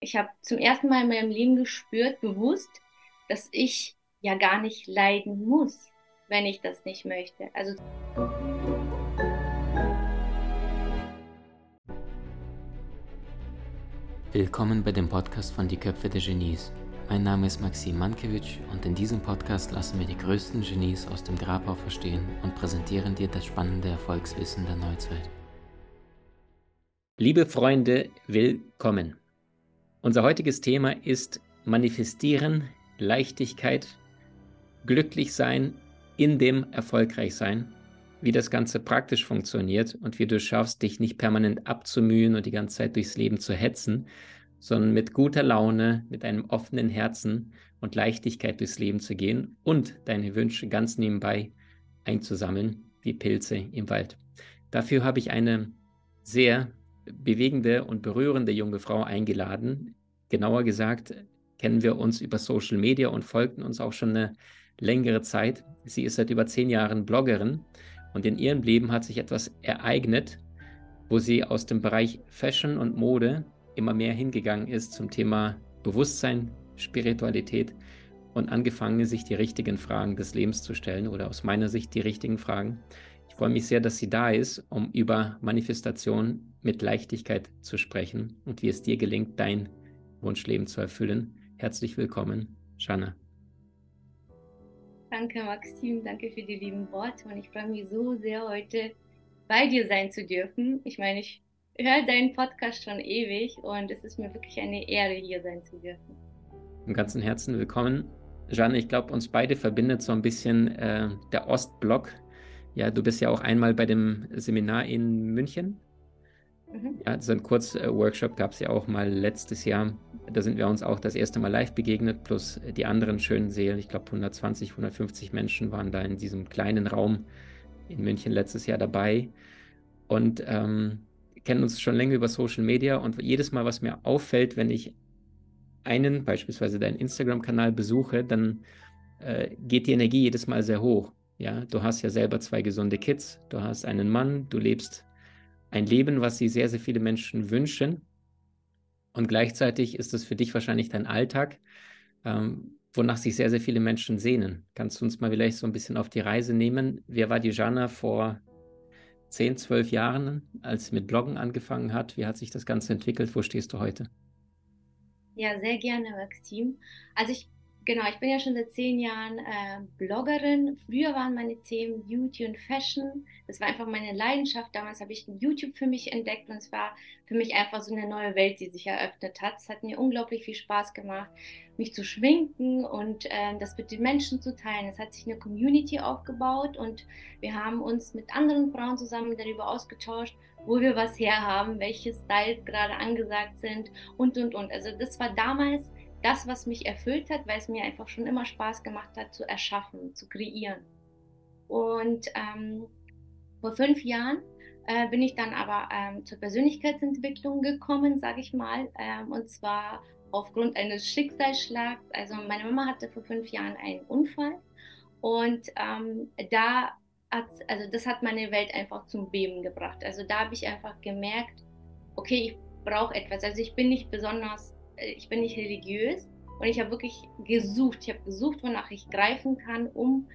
Ich habe zum ersten Mal in meinem Leben gespürt, bewusst, dass ich ja gar nicht leiden muss, wenn ich das nicht möchte. Also Willkommen bei dem Podcast von Die Köpfe der Genies. Mein Name ist Maxim Mankewitsch und in diesem Podcast lassen wir die größten Genies aus dem Grabau verstehen und präsentieren dir das spannende Erfolgswissen der Neuzeit. Liebe Freunde, willkommen. Unser heutiges Thema ist Manifestieren, Leichtigkeit, glücklich sein, in dem erfolgreich sein, wie das Ganze praktisch funktioniert und wie du schaffst, dich nicht permanent abzumühen und die ganze Zeit durchs Leben zu hetzen, sondern mit guter Laune, mit einem offenen Herzen und Leichtigkeit durchs Leben zu gehen und deine Wünsche ganz nebenbei einzusammeln, wie Pilze im Wald. Dafür habe ich eine sehr bewegende und berührende junge Frau eingeladen. Genauer gesagt, kennen wir uns über Social Media und folgten uns auch schon eine längere Zeit. Sie ist seit über zehn Jahren Bloggerin und in ihrem Leben hat sich etwas ereignet, wo sie aus dem Bereich Fashion und Mode immer mehr hingegangen ist zum Thema Bewusstsein, Spiritualität und angefangen, sich die richtigen Fragen des Lebens zu stellen oder aus meiner Sicht die richtigen Fragen. Ich freue mich sehr, dass sie da ist, um über Manifestation mit Leichtigkeit zu sprechen und wie es dir gelingt, dein Wunschleben zu erfüllen. Herzlich willkommen, Shanna. Danke, Maxim. Danke für die lieben Worte. Und ich freue mich so sehr, heute bei dir sein zu dürfen. Ich meine, ich höre deinen Podcast schon ewig und es ist mir wirklich eine Ehre, hier sein zu dürfen. Im ganzen Herzen willkommen. Jeanne, ich glaube, uns beide verbindet so ein bisschen äh, der Ostblock. Ja, du bist ja auch einmal bei dem Seminar in München Mhm. Ja, so ein Kurzworkshop gab es ja auch mal letztes Jahr. Da sind wir uns auch das erste Mal live begegnet, plus die anderen schönen Seelen. Ich glaube, 120, 150 Menschen waren da in diesem kleinen Raum in München letztes Jahr dabei und ähm, kennen uns schon länger über Social Media. Und jedes Mal, was mir auffällt, wenn ich einen, beispielsweise deinen Instagram-Kanal besuche, dann äh, geht die Energie jedes Mal sehr hoch. Ja, du hast ja selber zwei gesunde Kids, du hast einen Mann, du lebst ein Leben, was sich sehr, sehr viele Menschen wünschen. Und gleichzeitig ist es für dich wahrscheinlich dein Alltag, ähm, wonach sich sehr, sehr viele Menschen sehnen. Kannst du uns mal vielleicht so ein bisschen auf die Reise nehmen? Wer war die Jana vor 10, 12 Jahren, als sie mit Bloggen angefangen hat? Wie hat sich das Ganze entwickelt? Wo stehst du heute? Ja, sehr gerne, Maxim. Also ich Genau, ich bin ja schon seit zehn Jahren äh, Bloggerin. Früher waren meine Themen Beauty und Fashion. Das war einfach meine Leidenschaft. Damals habe ich YouTube für mich entdeckt und es war für mich einfach so eine neue Welt, die sich eröffnet hat. Es hat mir unglaublich viel Spaß gemacht, mich zu schminken und äh, das mit den Menschen zu teilen. Es hat sich eine Community aufgebaut und wir haben uns mit anderen Frauen zusammen darüber ausgetauscht, wo wir was herhaben, welche Styles gerade angesagt sind und und und. Also das war damals das, was mich erfüllt hat, weil es mir einfach schon immer Spaß gemacht hat, zu erschaffen, zu kreieren. Und ähm, vor fünf Jahren äh, bin ich dann aber ähm, zur Persönlichkeitsentwicklung gekommen, sage ich mal, ähm, und zwar aufgrund eines Schicksalsschlags. Also meine Mama hatte vor fünf Jahren einen Unfall und ähm, da hat, also das hat meine Welt einfach zum Beben gebracht. Also da habe ich einfach gemerkt, okay, ich brauche etwas. Also ich bin nicht besonders ich bin nicht religiös und ich habe wirklich gesucht. Ich habe gesucht, wonach ich greifen kann, um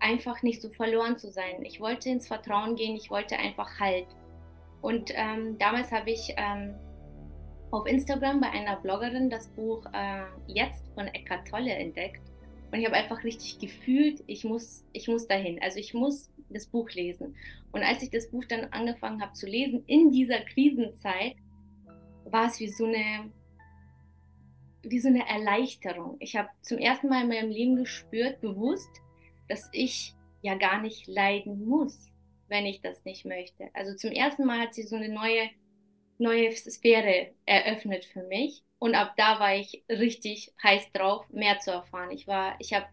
einfach nicht so verloren zu sein. Ich wollte ins Vertrauen gehen, ich wollte einfach Halt. Und ähm, damals habe ich ähm, auf Instagram bei einer Bloggerin das Buch äh, Jetzt von Eckhart Tolle entdeckt. Und ich habe einfach richtig gefühlt, ich muss, ich muss dahin. Also ich muss das Buch lesen. Und als ich das Buch dann angefangen habe zu lesen, in dieser Krisenzeit, war es wie so eine wie so eine Erleichterung. Ich habe zum ersten Mal in meinem Leben gespürt, bewusst, dass ich ja gar nicht leiden muss, wenn ich das nicht möchte. Also zum ersten Mal hat sich so eine neue, neue Sphäre eröffnet für mich. Und ab da war ich richtig heiß drauf, mehr zu erfahren. Ich war, ich habe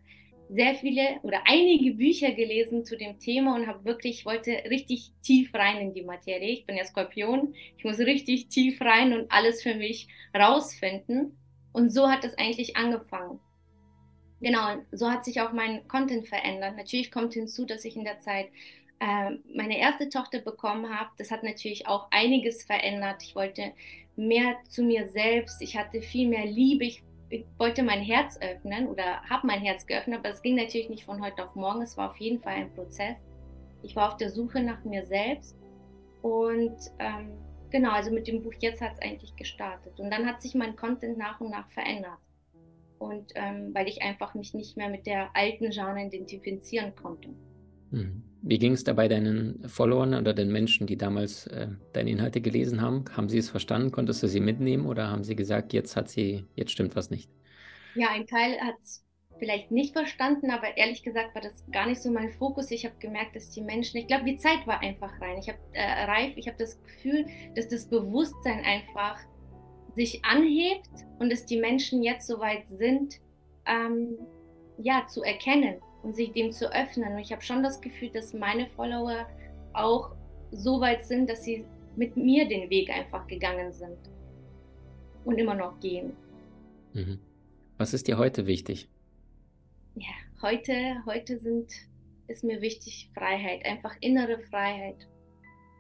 sehr viele oder einige Bücher gelesen zu dem Thema und habe wirklich, ich wollte richtig tief rein in die Materie. Ich bin ja Skorpion, ich muss richtig tief rein und alles für mich rausfinden. Und so hat es eigentlich angefangen. Genau, so hat sich auch mein Content verändert. Natürlich kommt hinzu, dass ich in der Zeit äh, meine erste Tochter bekommen habe, das hat natürlich auch einiges verändert. Ich wollte mehr zu mir selbst, ich hatte viel mehr Liebe, ich, ich wollte mein Herz öffnen oder habe mein Herz geöffnet, aber es ging natürlich nicht von heute auf morgen, es war auf jeden Fall ein Prozess. Ich war auf der Suche nach mir selbst und ähm, genau, also mit dem Buch jetzt hat es eigentlich gestartet und dann hat sich mein Content nach und nach verändert und ähm, weil ich einfach mich nicht mehr mit der alten Jeanne identifizieren konnte. Mhm. Wie ging es dabei deinen Followern oder den Menschen, die damals äh, deine Inhalte gelesen haben? Haben sie es verstanden? Konntest du sie mitnehmen oder haben sie gesagt, jetzt hat sie, jetzt stimmt was nicht? Ja, ein Teil hat es vielleicht nicht verstanden, aber ehrlich gesagt war das gar nicht so mein Fokus. Ich habe gemerkt, dass die Menschen, ich glaube, die Zeit war einfach rein. Ich habe äh, reif, ich habe das Gefühl, dass das Bewusstsein einfach sich anhebt und dass die Menschen jetzt so weit sind, ähm, ja, zu erkennen und sich dem zu öffnen. Und ich habe schon das Gefühl, dass meine Follower auch so weit sind, dass sie mit mir den Weg einfach gegangen sind und immer noch gehen. Mhm. Was ist dir heute wichtig? Ja, heute, heute sind, ist mir wichtig Freiheit, einfach innere Freiheit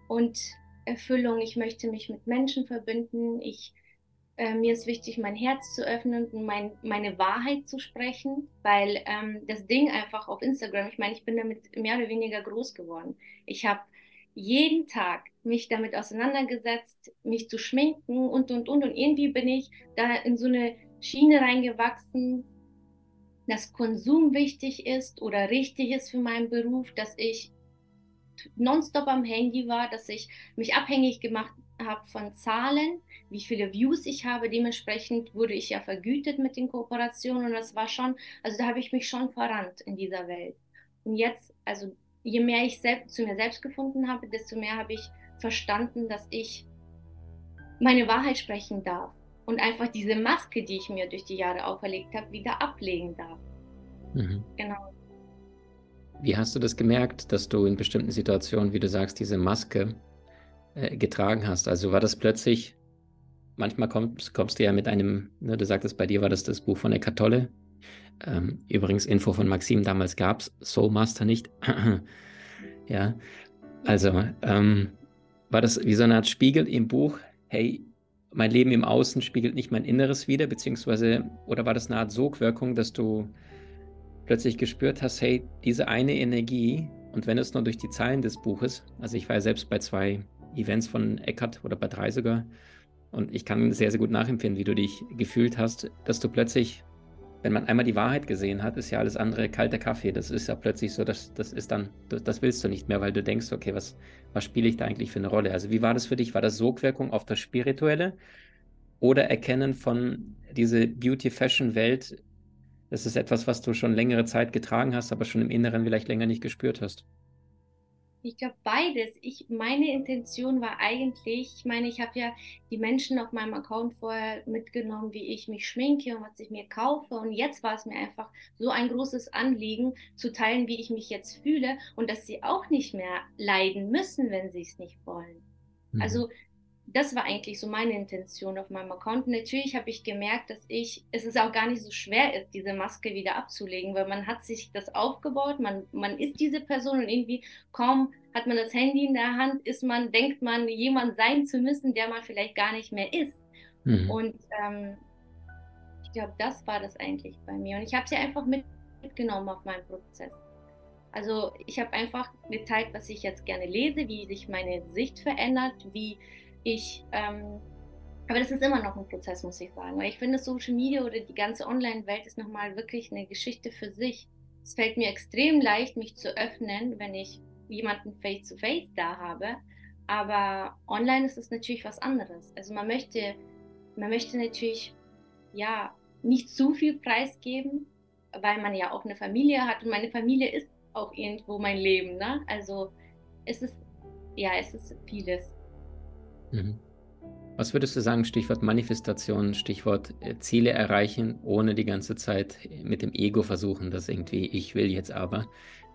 und Erfüllung. Ich möchte mich mit Menschen verbinden. Ich äh, mir ist wichtig, mein Herz zu öffnen und mein, meine Wahrheit zu sprechen, weil ähm, das Ding einfach auf Instagram, ich meine, ich bin damit mehr oder weniger groß geworden. Ich habe jeden Tag mich damit auseinandergesetzt, mich zu schminken und, und, und. Und irgendwie bin ich da in so eine Schiene reingewachsen, dass Konsum wichtig ist oder richtig ist für meinen Beruf, dass ich nonstop am Handy war, dass ich mich abhängig gemacht habe von Zahlen, wie viele Views ich habe. Dementsprechend wurde ich ja vergütet mit den Kooperationen und das war schon, also da habe ich mich schon verrannt in dieser Welt. Und jetzt, also je mehr ich selbst, zu mir selbst gefunden habe, desto mehr habe ich verstanden, dass ich meine Wahrheit sprechen darf und einfach diese Maske, die ich mir durch die Jahre auferlegt habe, wieder ablegen darf. Mhm. Genau. Wie hast du das gemerkt, dass du in bestimmten Situationen, wie du sagst, diese Maske äh, getragen hast? Also war das plötzlich, manchmal kommst, kommst du ja mit einem, ne, du sagtest, bei dir war das das Buch von Eckart Tolle. Ähm, übrigens, Info von Maxim, damals gab es Soul Master nicht. ja, also ähm, war das wie so eine Art Spiegel im Buch, hey, mein Leben im Außen spiegelt nicht mein Inneres wider, beziehungsweise, oder war das eine Art Sogwirkung, dass du plötzlich gespürt hast, hey, diese eine Energie, und wenn es nur durch die Zeilen des Buches, also ich war ja selbst bei zwei Events von Eckart oder bei drei sogar, und ich kann sehr, sehr gut nachempfinden, wie du dich gefühlt hast, dass du plötzlich, wenn man einmal die Wahrheit gesehen hat, ist ja alles andere kalter Kaffee. Das ist ja plötzlich so, dass das ist dann, das, das willst du nicht mehr, weil du denkst, okay, was, was spiele ich da eigentlich für eine Rolle? Also wie war das für dich? War das Sogwirkung auf das Spirituelle oder Erkennen von diese Beauty-Fashion-Welt das ist etwas, was du schon längere Zeit getragen hast, aber schon im Inneren vielleicht länger nicht gespürt hast. Ich glaube beides. Ich, meine Intention war eigentlich, ich meine, ich habe ja die Menschen auf meinem Account vorher mitgenommen, wie ich mich schminke und was ich mir kaufe. Und jetzt war es mir einfach so ein großes Anliegen, zu teilen, wie ich mich jetzt fühle und dass sie auch nicht mehr leiden müssen, wenn sie es nicht wollen. Mhm. Also das war eigentlich so meine Intention auf meinem Account. Natürlich habe ich gemerkt, dass ich, es ist auch gar nicht so schwer ist, diese Maske wieder abzulegen, weil man hat sich das aufgebaut, man, man ist diese Person und irgendwie kaum hat man das Handy in der Hand, ist man, denkt man, jemand sein zu müssen, der man vielleicht gar nicht mehr ist. Mhm. Und ähm, ich glaube, das war das eigentlich bei mir. Und ich habe sie einfach mitgenommen auf meinen Prozess. Also ich habe einfach geteilt, was ich jetzt gerne lese, wie sich meine Sicht verändert, wie ich, ähm, aber das ist immer noch ein Prozess, muss ich sagen. Weil ich finde, Social Media oder die ganze Online-Welt ist nochmal wirklich eine Geschichte für sich. Es fällt mir extrem leicht, mich zu öffnen, wenn ich jemanden face-to-face -face da habe. Aber online ist es natürlich was anderes. Also man möchte, man möchte natürlich ja nicht zu viel preisgeben, weil man ja auch eine Familie hat und meine Familie ist auch irgendwo mein Leben. Ne? Also es ist ja, es ist vieles. Mhm. Was würdest du sagen, Stichwort Manifestation, Stichwort äh, Ziele erreichen, ohne die ganze Zeit mit dem Ego versuchen, das irgendwie, ich will jetzt aber.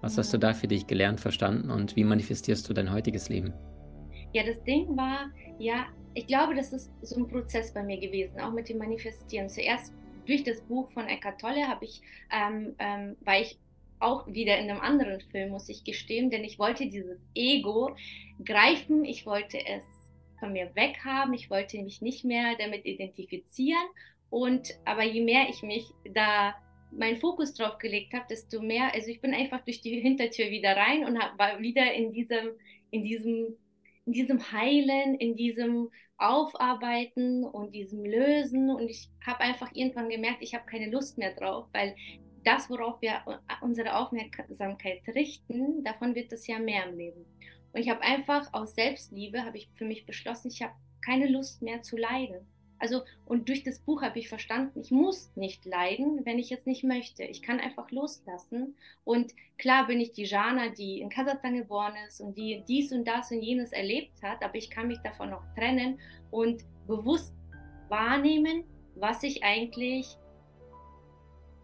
Was hast du da für dich gelernt, verstanden und wie manifestierst du dein heutiges Leben? Ja, das Ding war, ja, ich glaube, das ist so ein Prozess bei mir gewesen, auch mit dem Manifestieren. Zuerst durch das Buch von Eckhart Tolle habe ich, ähm, ähm, war ich auch wieder in einem anderen Film, muss ich gestehen, denn ich wollte dieses Ego greifen, ich wollte es von mir weghaben, ich wollte mich nicht mehr damit identifizieren. Und aber je mehr ich mich da meinen Fokus drauf gelegt habe, desto mehr, also ich bin einfach durch die Hintertür wieder rein und hab, war wieder in diesem, in diesem, in diesem Heilen, in diesem Aufarbeiten und diesem Lösen. Und ich habe einfach irgendwann gemerkt, ich habe keine Lust mehr drauf, weil das, worauf wir unsere Aufmerksamkeit richten, davon wird es ja mehr im Leben. Und ich habe einfach aus Selbstliebe, habe ich für mich beschlossen, ich habe keine Lust mehr zu leiden. Also, und durch das Buch habe ich verstanden, ich muss nicht leiden, wenn ich es nicht möchte. Ich kann einfach loslassen. Und klar bin ich die Jana, die in Kasachstan geboren ist und die dies und das und jenes erlebt hat, aber ich kann mich davon noch trennen und bewusst wahrnehmen, was ich eigentlich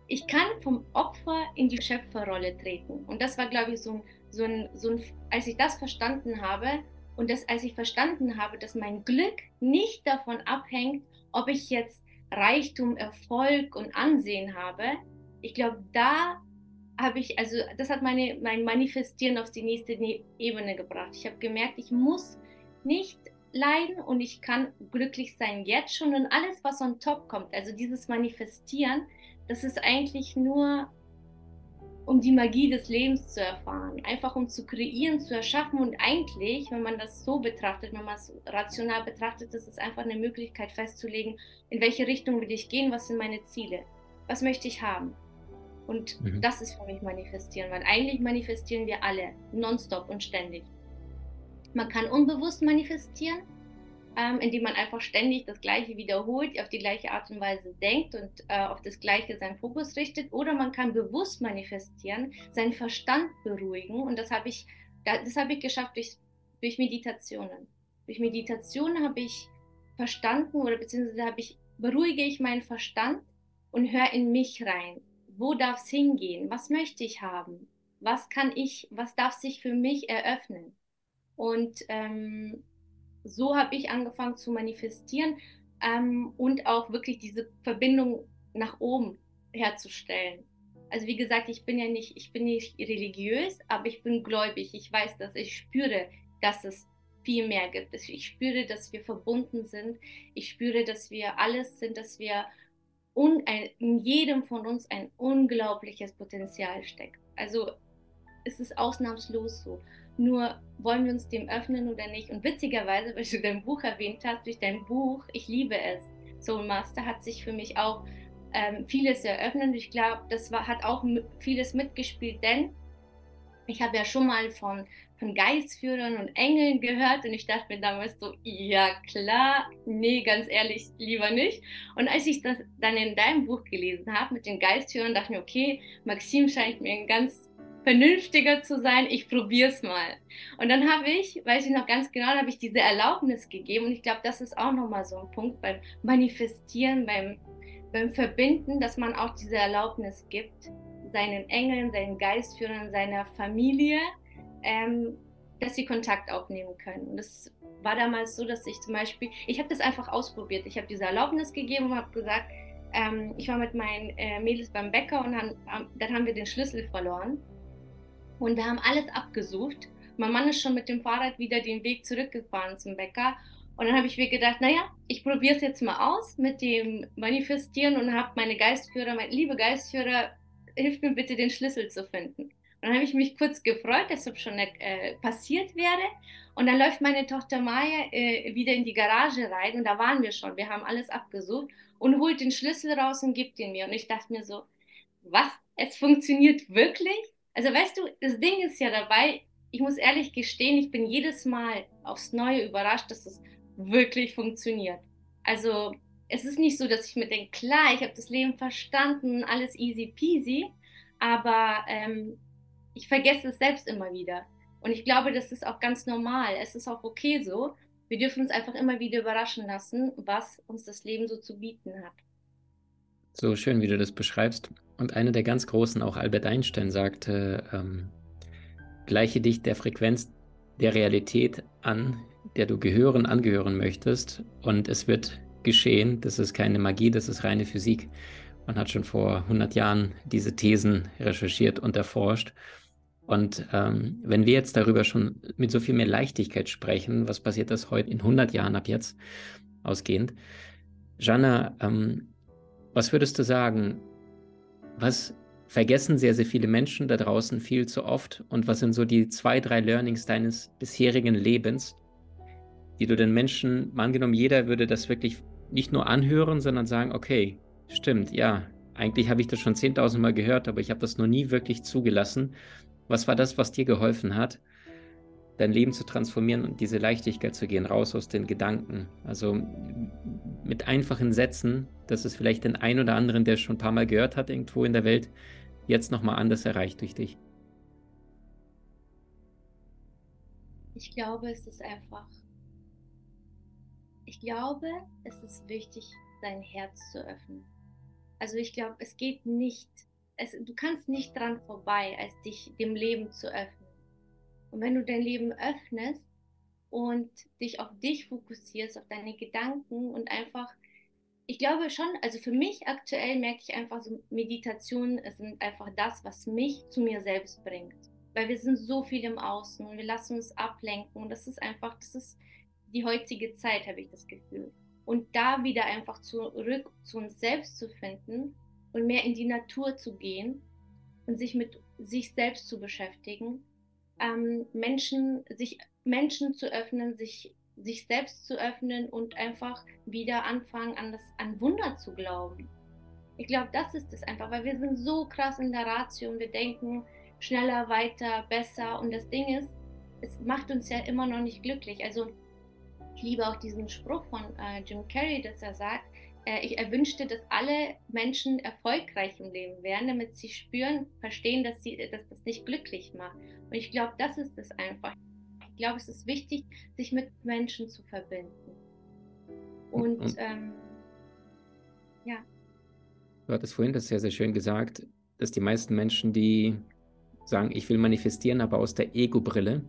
ich kann vom Opfer in die Schöpferrolle treten. Und das war, glaube ich, so ein, so ein, so ein, als ich das verstanden habe und das, als ich verstanden habe, dass mein Glück nicht davon abhängt, ob ich jetzt Reichtum, Erfolg und Ansehen habe, ich glaube, da habe ich, also das hat meine, mein Manifestieren auf die nächste ne-, Ebene gebracht. Ich habe gemerkt, ich muss nicht leiden und ich kann glücklich sein jetzt schon und alles, was on top kommt, also dieses Manifestieren, das ist eigentlich nur, um die Magie des Lebens zu erfahren, einfach um zu kreieren, zu erschaffen. Und eigentlich, wenn man das so betrachtet, wenn man es rational betrachtet, ist es einfach eine Möglichkeit festzulegen, in welche Richtung will ich gehen, was sind meine Ziele, was möchte ich haben. Und mhm. das ist für mich manifestieren, weil eigentlich manifestieren wir alle, nonstop und ständig. Man kann unbewusst manifestieren, ähm, indem man einfach ständig das Gleiche wiederholt, auf die gleiche Art und Weise denkt und äh, auf das Gleiche seinen Fokus richtet. Oder man kann bewusst manifestieren, seinen Verstand beruhigen. Und das habe ich, das habe ich geschafft durch, durch Meditationen. Durch Meditation habe ich verstanden oder beziehungsweise habe ich, beruhige ich meinen Verstand und höre in mich rein. Wo darf es hingehen? Was möchte ich haben? Was kann ich, was darf sich für mich eröffnen? Und ähm, so habe ich angefangen zu manifestieren ähm, und auch wirklich diese Verbindung nach oben herzustellen. Also wie gesagt, ich bin ja nicht, ich bin nicht religiös, aber ich bin gläubig. Ich weiß dass ich spüre, dass es viel mehr gibt. Ich spüre, dass wir verbunden sind. Ich spüre, dass wir alles sind, dass wir in jedem von uns ein unglaubliches Potenzial steckt. Also es ist ausnahmslos so. Nur wollen wir uns dem öffnen oder nicht? Und witzigerweise, weil du dein Buch erwähnt hast, durch dein Buch, ich liebe es, Soul Master hat sich für mich auch ähm, vieles eröffnet. Ich glaube, das war, hat auch vieles mitgespielt, denn ich habe ja schon mal von, von Geistführern und Engeln gehört und ich dachte mir damals so, ja klar, nee, ganz ehrlich, lieber nicht. Und als ich das dann in deinem Buch gelesen habe mit den Geistführern, dachte ich mir, okay, Maxim scheint mir ein ganz vernünftiger zu sein, ich probiere es mal. Und dann habe ich, weiß ich noch ganz genau, habe ich diese Erlaubnis gegeben und ich glaube, das ist auch nochmal so ein Punkt beim Manifestieren, beim, beim Verbinden, dass man auch diese Erlaubnis gibt, seinen Engeln, seinen Geistführern, seiner Familie, ähm, dass sie Kontakt aufnehmen können. Und das war damals so, dass ich zum Beispiel, ich habe das einfach ausprobiert. Ich habe diese Erlaubnis gegeben und habe gesagt, ähm, ich war mit meinen äh, Mädels beim Bäcker und dann, dann haben wir den Schlüssel verloren. Und wir haben alles abgesucht. Mein Mann ist schon mit dem Fahrrad wieder den Weg zurückgefahren zum Bäcker. Und dann habe ich mir gedacht, naja, ich probiere es jetzt mal aus mit dem Manifestieren und habe meine Geistführer, mein liebe Geistführer, hilf mir bitte den Schlüssel zu finden. Und dann habe ich mich kurz gefreut, dass das schon äh, passiert wäre. Und dann läuft meine Tochter Maya äh, wieder in die Garage rein und da waren wir schon. Wir haben alles abgesucht und holt den Schlüssel raus und gibt ihn mir. Und ich dachte mir so, was? Es funktioniert wirklich? Also weißt du, das Ding ist ja dabei, ich muss ehrlich gestehen, ich bin jedes Mal aufs Neue überrascht, dass es wirklich funktioniert. Also es ist nicht so, dass ich mir denke, klar, ich habe das Leben verstanden, alles easy peasy, aber ähm, ich vergesse es selbst immer wieder. Und ich glaube, das ist auch ganz normal. Es ist auch okay so. Wir dürfen uns einfach immer wieder überraschen lassen, was uns das Leben so zu bieten hat. So schön, wie du das beschreibst. Und einer der ganz Großen, auch Albert Einstein, sagte, ähm, gleiche dich der Frequenz der Realität an, der du gehören, angehören möchtest. Und es wird geschehen. Das ist keine Magie, das ist reine Physik. Man hat schon vor 100 Jahren diese Thesen recherchiert und erforscht. Und ähm, wenn wir jetzt darüber schon mit so viel mehr Leichtigkeit sprechen, was passiert das heute in 100 Jahren ab jetzt ausgehend? Jana, ähm, was würdest du sagen? Was vergessen sehr, sehr viele Menschen da draußen viel zu oft? Und was sind so die zwei, drei Learnings deines bisherigen Lebens, die du den Menschen, angenommen, jeder würde das wirklich nicht nur anhören, sondern sagen, okay, stimmt, ja, eigentlich habe ich das schon 10.000 Mal gehört, aber ich habe das noch nie wirklich zugelassen. Was war das, was dir geholfen hat, dein Leben zu transformieren und diese Leichtigkeit zu gehen, raus aus den Gedanken? Also mit einfachen Sätzen, dass es vielleicht den einen oder anderen, der schon ein paar Mal gehört hat, irgendwo in der Welt, jetzt nochmal anders erreicht durch dich. Ich glaube, es ist einfach. Ich glaube, es ist wichtig, dein Herz zu öffnen. Also ich glaube, es geht nicht es, du kannst nicht dran vorbei, als dich dem Leben zu öffnen. Und wenn du dein Leben öffnest und dich auf dich fokussierst, auf deine Gedanken und einfach, ich glaube schon, also für mich aktuell merke ich einfach so, Meditationen sind einfach das, was mich zu mir selbst bringt. Weil wir sind so viel im Außen und wir lassen uns ablenken und das ist einfach, das ist die heutige Zeit, habe ich das Gefühl. Und da wieder einfach zurück zu uns selbst zu finden und mehr in die Natur zu gehen und sich mit sich selbst zu beschäftigen, ähm, Menschen, sich Menschen zu öffnen, sich, sich selbst zu öffnen und einfach wieder anfangen, an das an Wunder zu glauben. Ich glaube, das ist es einfach, weil wir sind so krass in der Ratio und wir denken schneller, weiter, besser. Und das Ding ist, es macht uns ja immer noch nicht glücklich. Also ich liebe auch diesen Spruch von äh, Jim Carrey, dass er sagt, ich erwünschte, dass alle Menschen erfolgreich im Leben wären, damit sie spüren, verstehen, dass, sie, dass das nicht glücklich macht. Und ich glaube, das ist es einfach. Ich glaube, es ist wichtig, sich mit Menschen zu verbinden. Und, Und ähm, ja. Du hattest vorhin das sehr, sehr schön gesagt, dass die meisten Menschen, die sagen, ich will manifestieren, aber aus der Ego-Brille.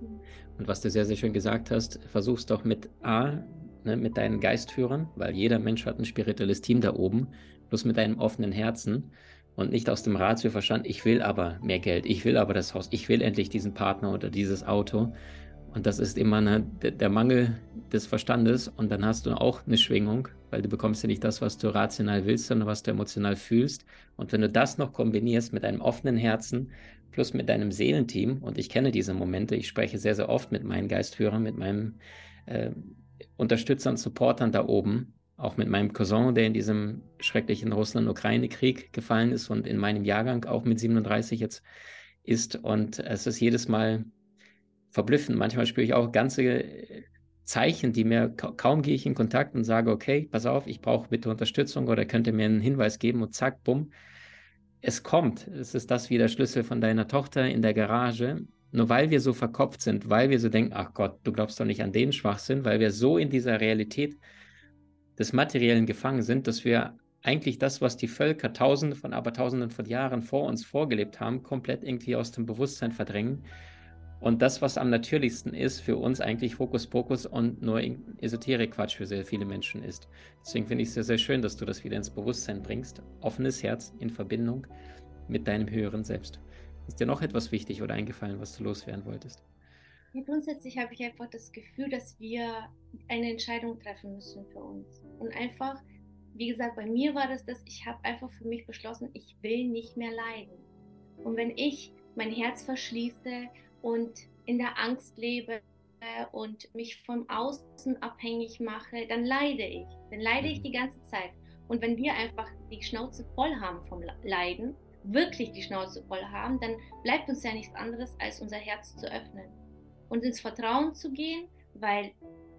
Mhm. Und was du sehr, sehr schön gesagt hast, versuchst doch mit A, ne, mit deinen Geistführern, weil jeder Mensch hat ein spirituelles Team da oben, bloß mit deinem offenen Herzen und nicht aus dem Ratioverstand, ich will aber mehr Geld, ich will aber das Haus, ich will endlich diesen Partner oder dieses Auto. Und das ist immer eine, der Mangel des Verstandes und dann hast du auch eine Schwingung, weil du bekommst ja nicht das, was du rational willst, sondern was du emotional fühlst. Und wenn du das noch kombinierst mit einem offenen Herzen plus mit deinem Seelenteam, und ich kenne diese Momente, ich spreche sehr, sehr oft mit meinen Geistführern, mit meinem äh, Unterstützern, Supportern da oben, auch mit meinem Cousin, der in diesem schrecklichen Russland-Ukraine-Krieg gefallen ist und in meinem Jahrgang auch mit 37 jetzt ist. Und es ist jedes Mal verblüffend. Manchmal spüre ich auch ganze Zeichen, die mir kaum gehe ich in Kontakt und sage, okay, pass auf, ich brauche bitte Unterstützung oder könnt ihr mir einen Hinweis geben und zack, bumm. Es kommt. Es ist das wie der Schlüssel von deiner Tochter in der Garage. Nur weil wir so verkopft sind, weil wir so denken, ach Gott, du glaubst doch nicht an den Schwachsinn, weil wir so in dieser Realität des Materiellen gefangen sind, dass wir eigentlich das, was die Völker Tausende von, aber Tausenden von Jahren vor uns vorgelebt haben, komplett irgendwie aus dem Bewusstsein verdrängen. Und das, was am natürlichsten ist, für uns eigentlich Hokuspokus und nur Esoterik-Quatsch für sehr viele Menschen ist. Deswegen finde ich es sehr, sehr schön, dass du das wieder ins Bewusstsein bringst. Offenes Herz in Verbindung mit deinem höheren Selbst. Ist dir noch etwas wichtig oder eingefallen, was du loswerden wolltest? Ja, grundsätzlich habe ich einfach das Gefühl, dass wir eine Entscheidung treffen müssen für uns. Und einfach, wie gesagt, bei mir war das das, ich habe einfach für mich beschlossen, ich will nicht mehr leiden. Und wenn ich mein Herz verschließe und in der Angst lebe und mich vom Außen abhängig mache, dann leide ich. Dann leide ich mhm. die ganze Zeit. Und wenn wir einfach die Schnauze voll haben vom Leiden wirklich die Schnauze voll haben, dann bleibt uns ja nichts anderes, als unser Herz zu öffnen und ins Vertrauen zu gehen, weil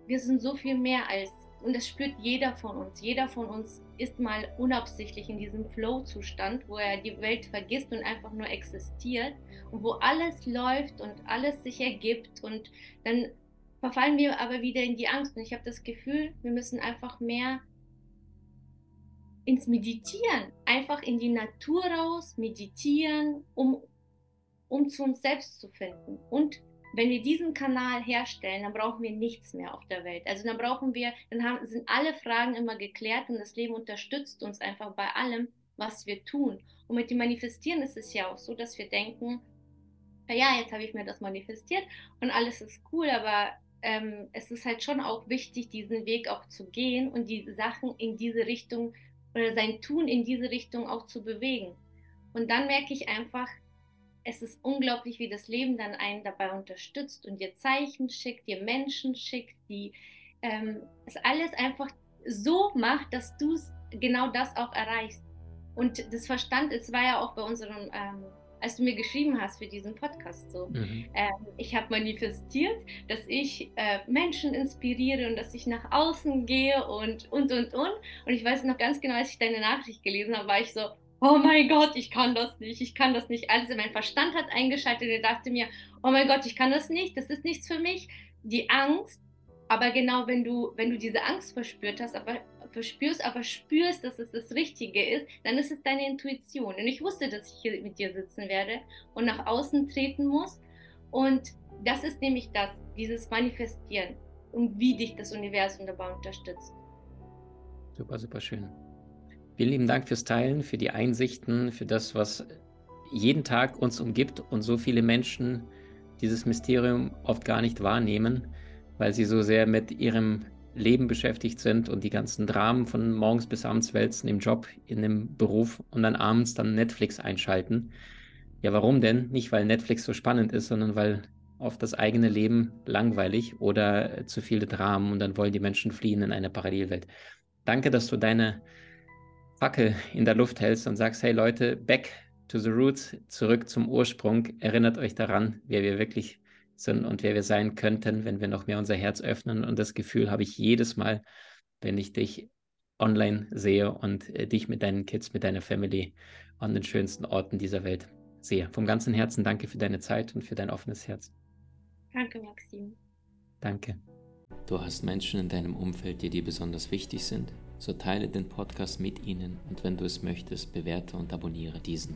wir sind so viel mehr als, und das spürt jeder von uns. Jeder von uns ist mal unabsichtlich in diesem Flow-Zustand, wo er die Welt vergisst und einfach nur existiert und wo alles läuft und alles sich ergibt und dann verfallen wir aber wieder in die Angst. Und ich habe das Gefühl, wir müssen einfach mehr ins Meditieren, einfach in die Natur raus, meditieren, um, um zu uns selbst zu finden und wenn wir diesen Kanal herstellen, dann brauchen wir nichts mehr auf der Welt. Also dann brauchen wir, dann haben, sind alle Fragen immer geklärt und das Leben unterstützt uns einfach bei allem, was wir tun. Und mit dem Manifestieren ist es ja auch so, dass wir denken, ja, jetzt habe ich mir das manifestiert und alles ist cool, aber ähm, es ist halt schon auch wichtig, diesen Weg auch zu gehen und die Sachen in diese Richtung oder sein Tun in diese Richtung auch zu bewegen. Und dann merke ich einfach, es ist unglaublich, wie das Leben dann einen dabei unterstützt und dir Zeichen schickt, dir Menschen schickt, die ähm, es alles einfach so macht, dass du genau das auch erreichst. Und das Verstand, es war ja auch bei unserem, ähm, als du mir geschrieben hast für diesen Podcast so, mhm. ähm, ich habe manifestiert, dass ich äh, Menschen inspiriere und dass ich nach außen gehe und, und, und, und. Und ich weiß noch ganz genau, als ich deine Nachricht gelesen habe, war ich so, oh mein Gott, ich kann das nicht, ich kann das nicht. Also mein Verstand hat eingeschaltet und dachte mir, oh mein Gott, ich kann das nicht, das ist nichts für mich. Die Angst, aber genau wenn du, wenn du diese Angst verspürt hast, aber verspürst, aber spürst, dass es das Richtige ist, dann ist es deine Intuition. Und ich wusste, dass ich hier mit dir sitzen werde und nach außen treten muss. Und das ist nämlich das, dieses Manifestieren und wie dich das Universum dabei unterstützt. Super, super schön. Vielen lieben Dank fürs Teilen, für die Einsichten, für das, was jeden Tag uns umgibt und so viele Menschen dieses Mysterium oft gar nicht wahrnehmen, weil sie so sehr mit ihrem Leben beschäftigt sind und die ganzen Dramen von morgens bis abends wälzen im Job, in dem Beruf und dann abends dann Netflix einschalten. Ja, warum denn? Nicht, weil Netflix so spannend ist, sondern weil oft das eigene Leben langweilig oder zu viele Dramen und dann wollen die Menschen fliehen in eine Parallelwelt. Danke, dass du deine Fackel in der Luft hältst und sagst, hey Leute, back to the roots, zurück zum Ursprung, erinnert euch daran, wer wir wirklich sind und wer wir sein könnten, wenn wir noch mehr unser Herz öffnen. Und das Gefühl habe ich jedes Mal, wenn ich dich online sehe und äh, dich mit deinen Kids, mit deiner Family an den schönsten Orten dieser Welt sehe. Vom ganzen Herzen danke für deine Zeit und für dein offenes Herz. Danke, Maxim. Danke. Du hast Menschen in deinem Umfeld, die dir besonders wichtig sind? so teile den Podcast mit ihnen und wenn du es möchtest, bewerte und abonniere diesen.